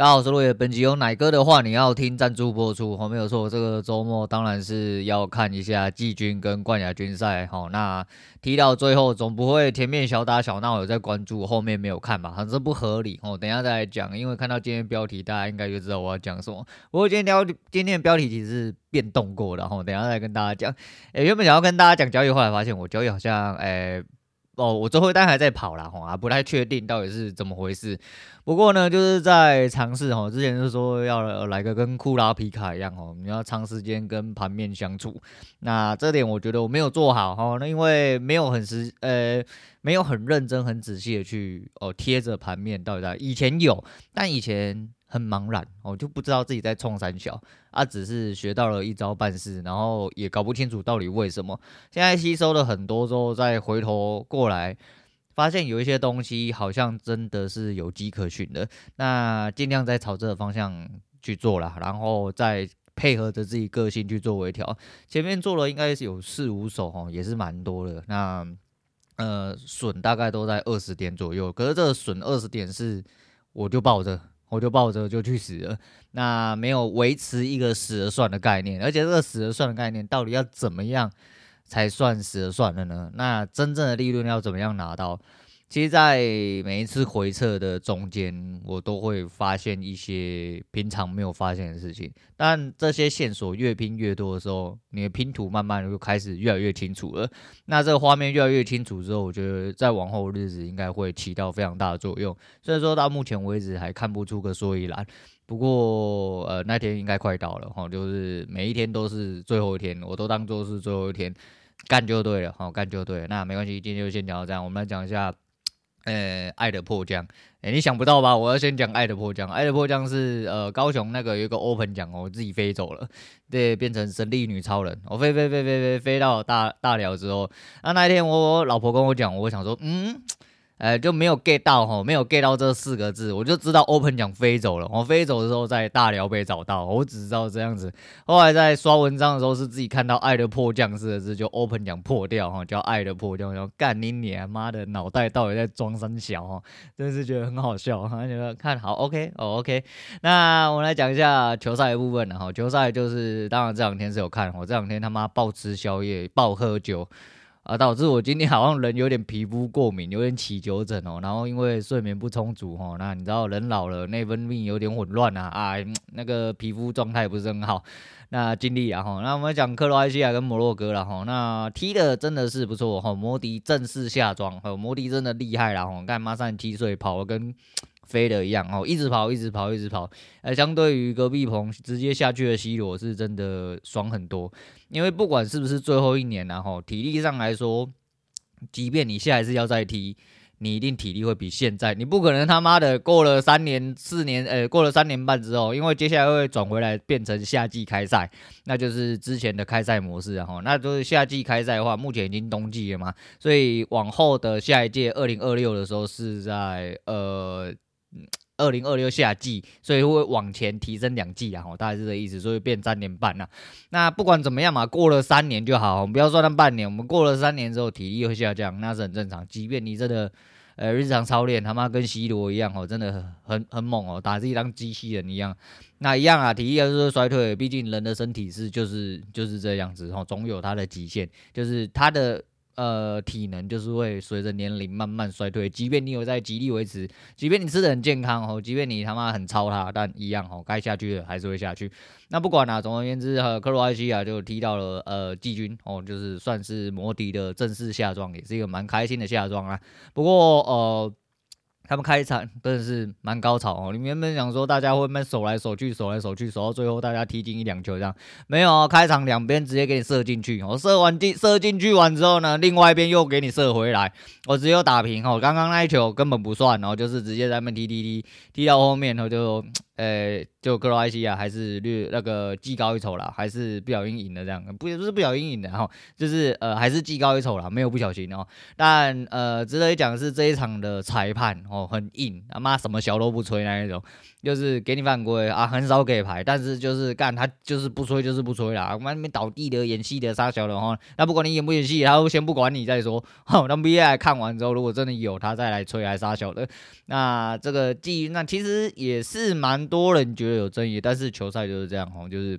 大家好，我是落叶。本集有奶哥的话，你要听赞助播出。好，没有错，这个周末当然是要看一下季军跟冠亚军赛。好，那踢到最后总不会前面小打小闹，有在关注，后面没有看吧？反正不合理。哦，等下再来讲，因为看到今天标题，大家应该就知道我要讲什么。不过今天标今天的标题其实是变动过的。哈，等下再跟大家讲。诶、原本想要跟大家讲交易，后来发现我交易好像诶。哦，我最后一单还在跑啦，吼啊，不太确定到底是怎么回事。不过呢，就是在尝试吼，之前是说要来个跟库拉皮卡一样哦，你要长时间跟盘面相处。那这点我觉得我没有做好吼，那因为没有很实，呃，没有很认真、很仔细的去哦贴着盘面到底在。以前有，但以前。很茫然，我就不知道自己在冲三小啊，只是学到了一招半式，然后也搞不清楚到底为什么。现在吸收了很多之后，再回头过来，发现有一些东西好像真的是有迹可循的。那尽量在朝这个方向去做啦，然后再配合着自己个性去做微调。前面做了应该是有四五手哦，也是蛮多的。那呃损大概都在二十点左右，可是这个损二十点是我就抱着。我就抱着就去死了，那没有维持一个死了算的概念，而且这个死了算的概念到底要怎么样才算死了算了呢？那真正的利润要怎么样拿到？其实，在每一次回测的中间，我都会发现一些平常没有发现的事情。但这些线索越拼越多的时候，你的拼图慢慢就开始越来越清楚了。那这个画面越来越清楚之后，我觉得在往后日子应该会起到非常大的作用。所以说到目前为止还看不出个所以然。不过，呃，那天应该快到了哈，就是每一天都是最后一天，我都当做是最后一天，干就对了，好干就对了。那没关系，今天就先聊到这样，我们来讲一下。呃、爱的迫降，哎、你想不到吧？我要先讲爱的迫降。爱的迫降是呃，高雄那个有一个 open 奖哦，我自己飞走了，对，变成神力女超人，我飞飞飞飞飞飞到大大寮之后，那那一天，我老婆跟我讲，我想说，嗯。呃，就没有 get 到哈，没有 get 到这四个字，我就知道 open 奖飞走了。我飞走的时候在大寮被找到，我只知道这样子。后来在刷文章的时候是自己看到“爱的迫降”四个字，就 open 奖破掉哈，叫“爱的迫降”，然后干你你妈的脑袋到底在装三小哈，真是觉得很好笑哈。觉得看好 OK 哦 OK，那我们来讲一下球赛的部分哈。球赛就是当然这两天是有看，我这两天他妈暴吃宵夜，暴喝酒。啊，导致我今天好像人有点皮肤过敏，有点起酒疹哦。然后因为睡眠不充足哦，那你知道人老了，内分泌有点混乱啊，啊，那个皮肤状态不是很好。那尽力啊哈。那我们讲克罗埃西亚跟摩洛哥了哈。那踢的真的是不错哈，摩迪正式下庄，哈，摩迪真的厉害了哈。干马上踢碎跑 了跟。飞的一样哦，一直跑，一直跑，一直跑。呃，相对于隔壁棚直接下去的 C 罗是真的爽很多。因为不管是不是最后一年然后体力上来说，即便你下一次要再踢，你一定体力会比现在。你不可能他妈的过了三年、四年，呃，过了三年半之后，因为接下来会转回来变成夏季开赛，那就是之前的开赛模式然后，那就是夏季开赛的话，目前已经冬季了嘛，所以往后的下一届二零二六的时候是在呃。二零二六夏季，所以会往前提升两季啊，大概是这意思，所以变三年半呐。那不管怎么样嘛，过了三年就好，我们不要说那半年，我们过了三年之后体力会下降，那是很正常。即便你真的呃日常操练他妈跟 C 罗一样哦，真的很很猛哦，打自己当机器人一样，那一样啊，体力还是衰退，毕竟人的身体是就是就是这样子哦，总有它的极限，就是它的。呃，体能就是会随着年龄慢慢衰退。即便你有在极力维持，即便你吃的很健康哦，即便你他妈很操他，但一样哦，该下去的还是会下去。那不管啦、啊，总而言之，呃，克罗埃西亚就踢到了呃季军哦，就是算是摩迪的正式下装，也是一个蛮开心的下装啊。不过呃。他们开场真的是蛮高潮哦！你原本想说大家会慢慢守来守去，守来守去，守到最后大家踢进一两球这样，没有哦，开场两边直接给你射进去，我射完进射进去完之后呢，另外一边又给你射回来，我只有打平哦，刚刚那一球根本不算哦，就是直接在那边踢踢踢踢到后面，然后就。呃、就克罗埃西亚还是略那个技高一筹啦，还是不小心赢的这样，不不是不小心赢的哈，就是呃还是技高一筹啦，没有不小心哦。但呃值得一讲的是这一场的裁判哦很硬，他妈什么小都不吹那一种。就是给你犯规啊，很少给牌，但是就是干他就是不吹就是不吹啦。我们那边倒地的、演戏的、杀小的哈，那不管你演不演戏，他都先不管你再说。好，那 NBA 看完之后，如果真的有他再来吹来杀小的，那这个季那其实也是蛮多人觉得有争议，但是球赛就是这样哦，就是。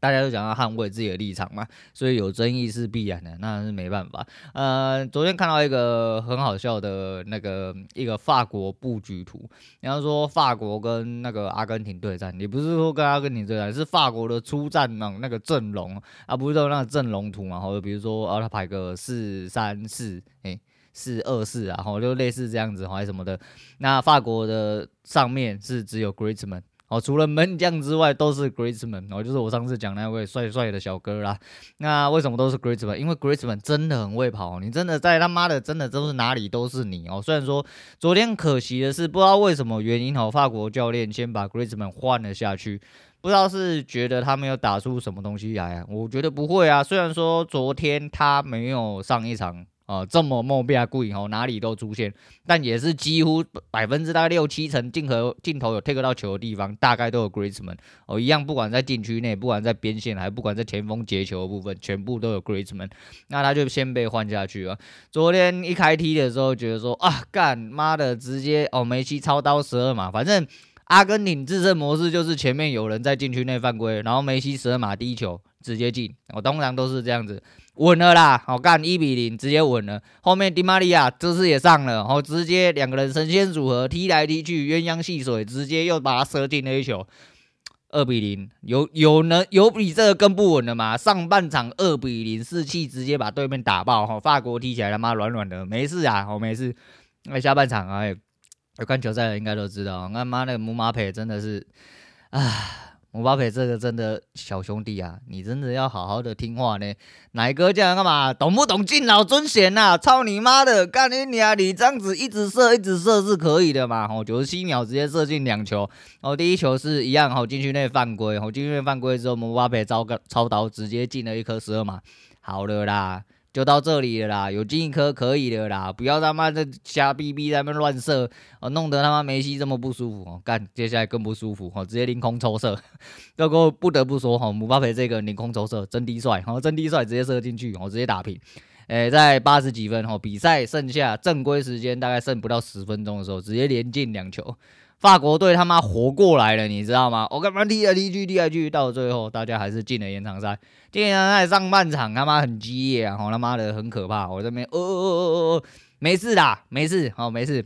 大家都想要捍卫自己的立场嘛，所以有争议是必然的，那是没办法。呃，昨天看到一个很好笑的那个一个法国布局图，然后说法国跟那个阿根廷对战，也不是说跟阿根廷对战，是法国的出战那那个阵容啊，不是说那个阵容图嘛，或者比如说啊，他排个四三四，诶，四二四啊，然后就类似这样子，还是什么的。那法国的上面是只有 g r i e z m a n。哦，除了门将之外，都是 g r i e z m a n 哦，就是我上次讲那位帅帅的小哥啦。那为什么都是 g r i e z m a n 因为 g r i e z m a n 真的很会跑，你真的在他妈的真的都是哪里都是你哦。虽然说昨天可惜的是，不知道为什么原因哦，法国教练先把 g r i e z m a n 换了下去，不知道是觉得他没有打出什么东西来啊？我觉得不会啊，虽然说昨天他没有上一场。哦，这么莫比亚故意哦，哪里都出现，但也是几乎百分之大概六七成镜头镜头有 take 到球的地方，大概都有 Griezmann 哦，一样不管在禁区内，不管在边线，还不管在前锋截球的部分，全部都有 Griezmann，那他就先被换下去了。昨天一开踢的时候，觉得说啊，干妈的，直接哦，梅西操刀十二码，反正阿根廷制胜模式就是前面有人在禁区内犯规，然后梅西十二码第一球直接进，我、通常都是这样子。稳了啦，好干一比零，直接稳了。后面迪玛利亚这次也上了，然后直接两个人神仙组合踢来踢去，鸳鸯戏水，直接又把他射进了一球。二比零，有有能有比这个更不稳的吗？上半场二比零，士气直接把对面打爆。哈，法国踢起来他妈软软的，没事啊，我没事。那下半场啊，有看球赛的应该都知道，那妈那个姆巴佩真的是，唉。姆巴佩这个真的小兄弟啊，你真的要好好的听话呢。奶哥这样干嘛？懂不懂敬老尊贤呐？操你妈的！干你娘！你这样子一直射一直射是可以的嘛？哦，九十七秒直接射进两球。哦，第一球是一样，哦，禁区内犯规。哦，禁区内犯规之后，姆巴佩招个操刀，直接进了一颗十二码。好了啦。就到这里了啦，有进一颗可以的啦，不要他妈的瞎逼逼在那边乱射，哦，弄得他妈梅西这么不舒服哦，干，接下来更不舒服哦，直接凌空抽射，不过不得不说哈，姆巴佩这个凌空抽射真滴帅，哦，真滴帅，直接射进去，哦，直接打平，诶，在八十几分哦，比赛剩下正规时间大概剩不到十分钟的时候，直接连进两球。法国队他妈活过来了，你知道吗？我干嘛踢来踢去，踢来踢去，到最后大家还是进了延长赛。进延长赛上半场他妈很激烈啊，好他妈的很可怕。我这边哦哦哦哦哦，没事啦，没事，好没事。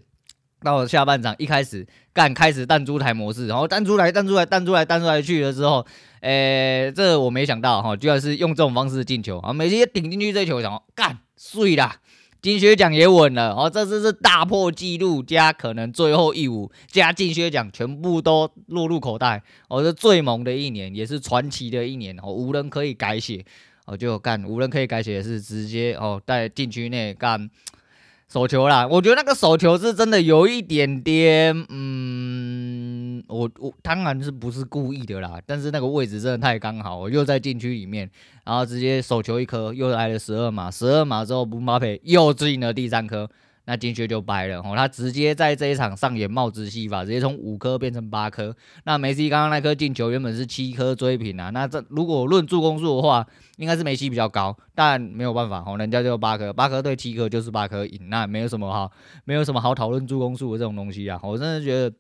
到了下半场一开始干开始弹珠台模式，然后弹出来弹出来弹出来弹出来去了之后，诶，这我没想到哈，居然是用这种方式进球啊！梅西顶进去这球，然后干碎啦。金靴奖也稳了，哦，这次是大破纪录加可能最后一舞加金靴奖全部都落入口袋，哦，是最猛的一年，也是传奇的一年，哦，无人可以改写，哦，就干无人可以改写的是直接哦在禁区内干手球啦，我觉得那个手球是真的有一点点，嗯。我我当然是不是故意的啦，但是那个位置真的太刚好，我又在禁区里面，然后直接手球一颗，又挨了十二码，十二码之后，姆巴佩又进了第三颗，那金靴就掰了哦，他直接在这一场上演帽子戏法，直接从五颗变成八颗。那梅西刚刚那颗进球原本是七颗追平啊，那这如果论助攻数的话，应该是梅西比较高，但没有办法哦，人家就八颗，八颗对七颗就是八颗赢，那没有什么好，没有什么好讨论助攻数的这种东西啊，我真的觉得。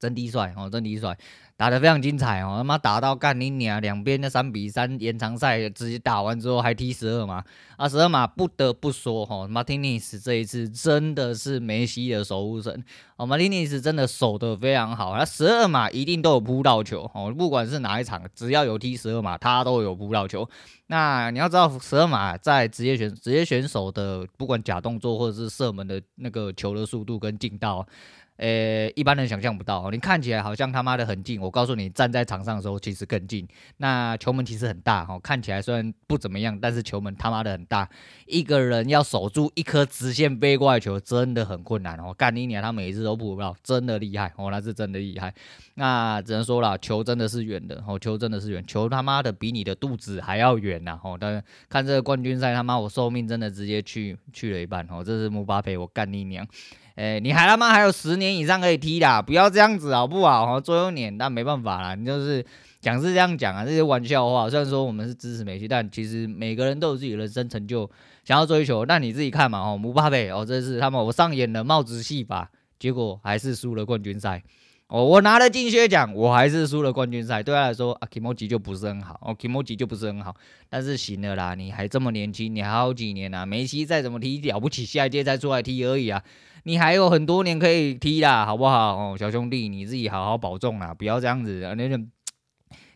真的帅哦，真的帅，打得非常精彩哦！他妈打到干你娘，两边的三比三延长赛直接打完之后还踢十二码啊！十二码不得不说哈，马丁尼斯这一次真的是梅西的守护神哦，马丁尼斯真的守得非常好，他十二码一定都有扑到球哦，不管是哪一场，只要有踢十二码，他都有扑到球。那你要知道，十二码在职业选职业选手的不管假动作或者是射门的那个球的速度跟劲道。呃、一般人想象不到，你看起来好像他妈的很近，我告诉你，站在场上的时候其实更近。那球门其实很大哈，看起来虽然不怎么样，但是球门他妈的很大。一个人要守住一颗直线飞过来球，真的很困难哦。干你娘，他每一次都扑不到，真的厉害哦，那是真的厉害。那只能说了，球真的是远的哦，球真的是远，球他妈的比你的肚子还要远呐哦。但看这个冠军赛，他妈我寿命真的直接去去了一半哦。这是姆巴佩，我干你娘！哎、你还他妈还有十年以上可以踢的，不要这样子好不好？哈，最后一年，但没办法啦，你就是讲是这样讲啊，这些玩笑话。虽然说我们是支持梅西，但其实每个人都有自己的人生成就想要追求。那你自己看嘛，哦，姆巴佩，哦，这是他们我上演的帽子戏法，结果还是输了冠军赛。哦，我拿了金靴奖，我还是输了冠军赛，对他来说啊，kimochi 就不是很好，哦，kimochi 就不是很好。但是行了啦，你还这么年轻，你还好几年啊，梅西再怎么踢了不起，下一届再出来踢而已啊，你还有很多年可以踢啦，好不好？哦，小兄弟，你自己好好保重啦，不要这样子啊，那种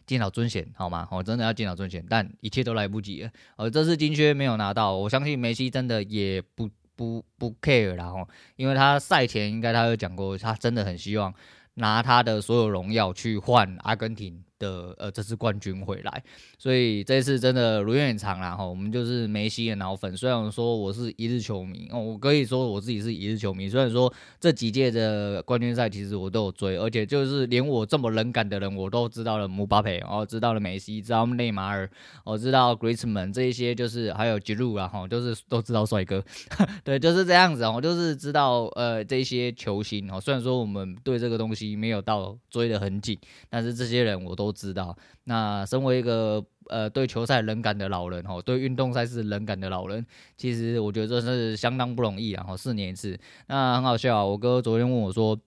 敬老尊贤好吗？哦，真的要敬老尊贤，但一切都来不及了。哦，这次金靴没有拿到，我相信梅西真的也不不不 care 啦，哦，因为他赛前应该他有讲过，他真的很希望。拿他的所有荣耀去换阿根廷。的呃，这次冠军回来，所以这次真的如愿以偿啦哈。我们就是梅西的脑粉，虽然说我是一日球迷哦，我可以说我自己是一日球迷。虽然说这几届的冠军赛其实我都有追，而且就是连我这么冷感的人，我都知道了姆巴佩哦，知道了梅西，知道内马尔，我知道 Griezmann 这一些，就是还有吉鲁啊哈，就是都知道帅哥，对，就是这样子哦，就是知道呃这些球星哦。虽然说我们对这个东西没有到追得很紧，但是这些人我都。知道，那身为一个呃对球赛冷感的老人哦，对运动赛事冷感的老人，其实我觉得这是相当不容易啊！哦，四年一次，那很好笑啊！我哥昨天问我说：“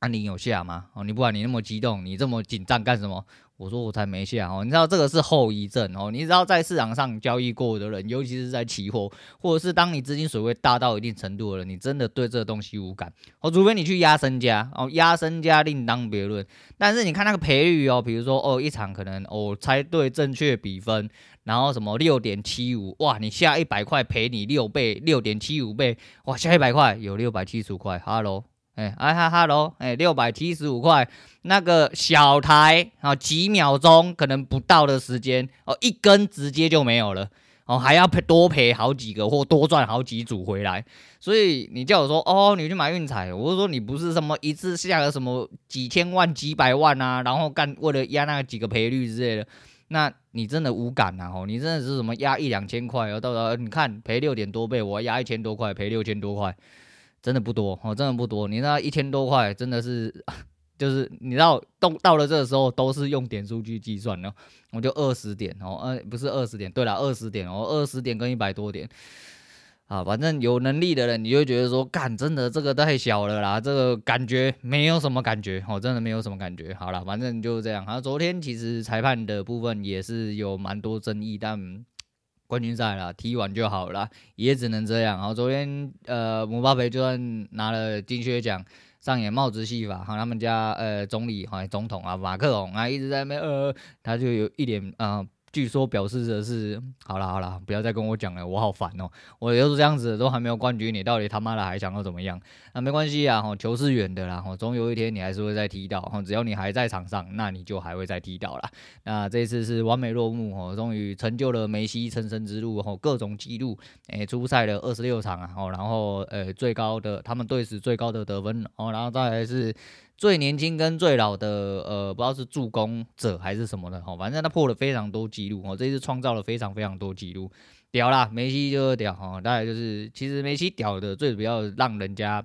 啊，你有下吗？哦，你不管你那么激动，你这么紧张干什么？”我说我才没下哦，你知道这个是后遗症哦。你知道在市场上交易过的人，尤其是在期货，或者是当你资金水位大到一定程度的人，你真的对这个东西无感哦。除非你去压身家哦，压身家另当别论。但是你看那个赔率哦，比如说哦，一场可能哦猜对正确比分，然后什么六点七五哇，你下一百块赔你六倍，六点七五倍哇，下一百块有六百七十五块哈喽。哎，哎哈哈喽，哎，六百七十五块，那个小台啊，几秒钟可能不到的时间哦，一根直接就没有了哦，还要赔多赔好几个或多赚好几组回来，所以你叫我说哦，你去买运彩，我就说你不是什么一次下个什么几千万几百万啊，然后干为了压那几个赔率之类的，那你真的无感呐哦，你真的是什么压一两千块，然后到时候你看赔六点多倍，我压一千多块赔六千多块。真的不多哦，真的不多。你那一千多块，真的是，就是你知道，到到了这个时候，都是用点数去计算的。我就二十点哦，呃，不是二十点，对了，二十点哦，二十点跟一百多点啊，反正有能力的人，你就觉得说，干，真的这个太小了啦，这个感觉没有什么感觉哦，真的没有什么感觉。好了，反正就是这样。啊，昨天其实裁判的部分也是有蛮多争议，但。冠军赛了，踢完就好了，也只能这样。然后昨天，呃，姆巴佩就算拿了金靴奖，上演帽子戏法，和，他们家呃总理好像总统啊马克龙啊一直在那边呃，他就有一点啊。据说表示的是，好了好了，不要再跟我讲了，我好烦哦。我就是这样子，都还没有冠军，你到底他妈的还想要怎么样？那没关系啊，球是远的啦，总有一天你还是会再踢到，只要你还在场上，那你就还会再踢到啦。那这次是完美落幕哦，终于成就了梅西成神之路哦，各种记录，诶，出赛了二十六场啊，然后呃最高的他们队史最高的得分哦，然后再来是。最年轻跟最老的，呃，不知道是助攻者还是什么的，哈，反正他破了非常多记录，哦，这次创造了非常非常多记录，屌啦，梅西就是屌，哈，大概就是，其实梅西屌的最主要让人家，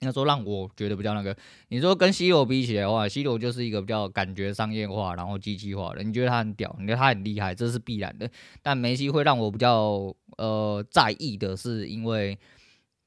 应该说让我觉得比较那个，你说跟 C 罗比起来的话，C 罗就是一个比较感觉商业化，然后机器化的，你觉得他很屌，你觉得他很厉害，这是必然的，但梅西会让我比较，呃，在意的是因为。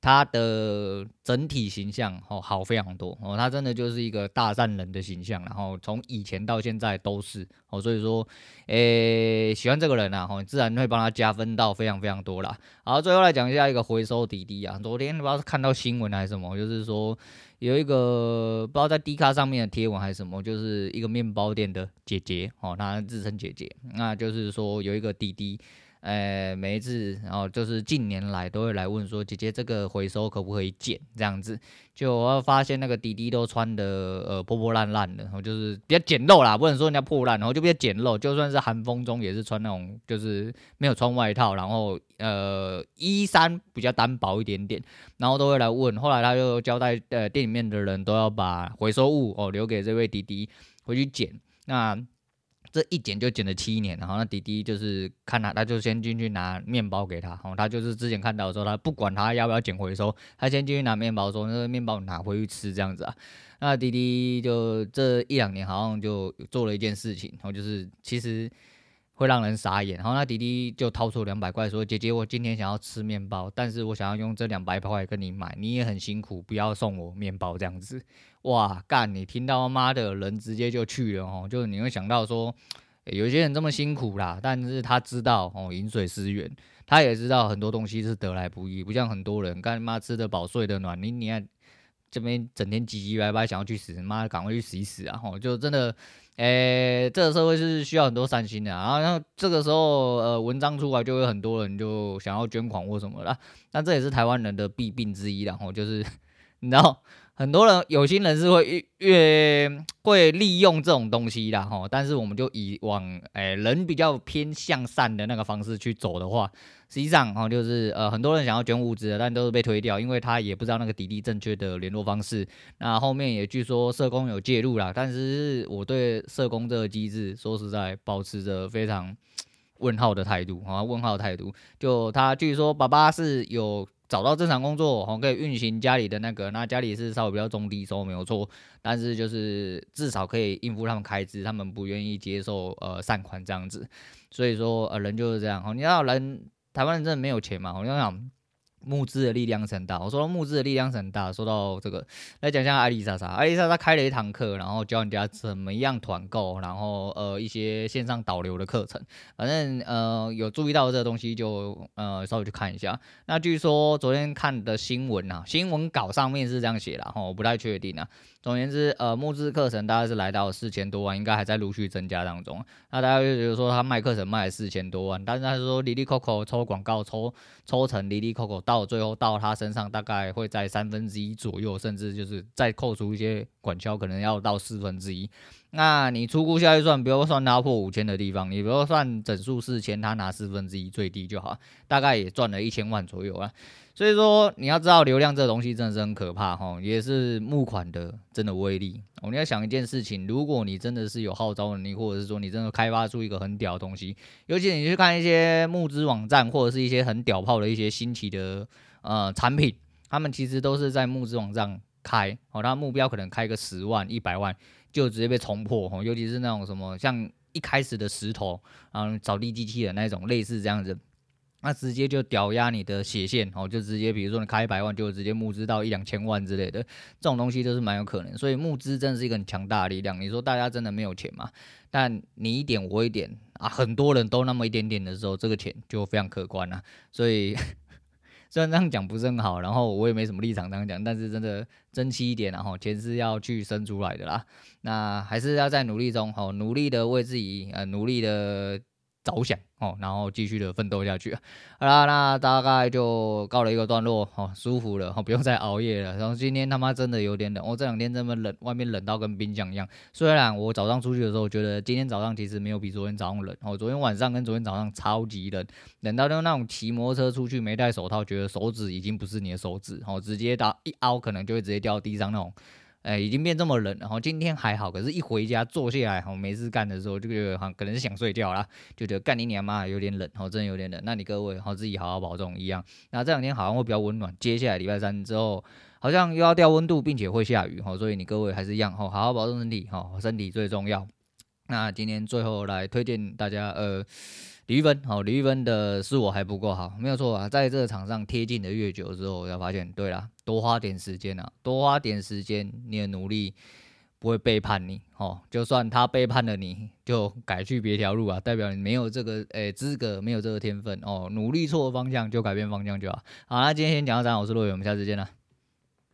他的整体形象哦好非常多哦，他真的就是一个大善人的形象，然后从以前到现在都是哦，所以说，诶，喜欢这个人啊，哦，自然会帮他加分到非常非常多啦。好，最后来讲一下一个回收滴滴啊，昨天不知道是看到新闻还是什么，就是说有一个不知道在 D 卡上面的贴文还是什么，就是一个面包店的姐姐哦，她自称姐姐，那就是说有一个滴滴。呃，每一次，然后就是近年来都会来问说，姐姐这个回收可不可以捡？这样子，就我发现那个弟弟都穿的呃破破烂烂的，然后就是比较简陋啦，不能说人家破烂，然后就比较简陋，就算是寒风中也是穿那种就是没有穿外套，然后呃衣衫比较单薄一点点，然后都会来问。后来他就交代呃店里面的人都要把回收物哦留给这位弟弟回去捡。那这一捡就捡了七年，然后那弟弟就是看他，他就先进去拿面包给他，然后，他就是之前看到的时候，他不管他要不要捡回收，他先进去拿面包，说那个面包拿回去吃这样子啊。那弟弟就这一两年好像就做了一件事情，然后就是其实会让人傻眼。然后那弟弟就掏出两百块说：“姐姐，我今天想要吃面包，但是我想要用这两百块跟你买，你也很辛苦，不要送我面包这样子。”哇，干！你听到妈的人直接就去了哦，就是你会想到说，有些人这么辛苦啦，但是他知道哦，饮水思源，他也知道很多东西是得来不易，不像很多人干妈吃得饱睡得暖，你你看。这边整天唧唧歪歪，想要去死，妈的，赶快去死一死啊！吼，就真的，诶、这个社会是需要很多善心的啊。然后这个时候，呃，文章出来就会很多人就想要捐款或什么啦。那这也是台湾人的弊病之一然后，就是然后。很多人有心人是会越会利用这种东西的吼，但是我们就以往诶、人比较偏向善的那个方式去走的话，实际上哦就是呃很多人想要捐物资，但都是被推掉，因为他也不知道那个滴滴正确的联络方式。那后面也据说社工有介入啦，但是我对社工这个机制说实在保持着非常问号的态度啊，问号态度。就他据说爸爸是有。找到正常工作，吼，可以运行家里的那个，那家里是稍微比较中低收没有错，但是就是至少可以应付他们开支，他们不愿意接受呃善款这样子，所以说呃人就是这样，你知道人台湾人真的没有钱嘛，我跟你讲。募资的力量是很大。我说募资的力量是很大。说到这个，来讲一下艾丽莎莎。艾丽莎莎开了一堂课，然后教人家怎么样团购，然后呃一些线上导流的课程。反正呃有注意到这个东西就呃稍微去看一下。那据说昨天看的新闻啊，新闻稿上面是这样写的，哈，我不太确定啊。总而言之，呃，募资课程大概是来到四千多万，应该还在陆续增加当中。那大家就觉得说他卖课程卖了四千多万，但是他说哩哩扣扣抽广告抽抽成 Lili Coco 到最后到他身上大概会在三分之一左右，甚至就是再扣除一些管销，可能要到四分之一。那你初步下预算，不要算他破五千的地方，你不要算整数四千，他拿四分之一最低就好，大概也赚了一千万左右啊。所以说你要知道流量这东西真的是很可怕哈，也是募款的真的威力。我们要想一件事情，如果你真的是有号召能力，或者是说你真的开发出一个很屌的东西，尤其你去看一些募资网站，或者是一些很屌炮的一些新奇的呃产品，他们其实都是在募资网站开，哦，他目标可能开个十万、一百万，就直接被冲破，哦，尤其是那种什么像一开始的石头，然后扫地机器人那种类似这样子。那直接就屌压你的血线哦，就直接比如说你开一百万，就直接募资到一两千万之类的，这种东西都是蛮有可能。所以募资真的是一个很强大的力量。你说大家真的没有钱吗？但你一点我一点啊，很多人都那么一点点的时候，这个钱就非常可观了。所以 虽然这样讲不是很好，然后我也没什么立场这样讲，但是真的争气一点，然后钱是要去生出来的啦。那还是要在努力中，好努力的为自己呃努力的。着想哦，然后继续的奋斗下去。好啦，那大概就告了一个段落哦，舒服了哦，不用再熬夜了。然后今天他妈真的有点冷，我、哦、这两天这么冷，外面冷到跟冰箱一样。虽然我早上出去的时候觉得今天早上其实没有比昨天早上冷哦，昨天晚上跟昨天早上超级冷，冷到就那种骑摩托车出去没戴手套，觉得手指已经不是你的手指哦，直接打一凹可能就会直接掉地上那种。哎，已经变这么冷，然后今天还好，可是一回家坐下来，好没事干的时候，就觉得好可能是想睡觉啦，就觉得干你娘妈有点冷，哦真的有点冷。那你各位好自己好好保重一样。那这两天好像会比较温暖，接下来礼拜三之后好像又要掉温度，并且会下雨，好，所以你各位还是一样，好好保重身体，好身体最重要。那今天最后来推荐大家，呃。李玉芬，好，李玉芬的是我还不够好，没有错啊，在这个场上贴近的越久之后，我才发现，对啦，多花点时间啊，多花点时间，你的努力不会背叛你，哦，就算他背叛了你，就改去别条路啊，代表你没有这个诶资格，没有这个天分哦，努力错方向就改变方向就好。好，那今天先讲到这，我是陆伟，我们下次见了。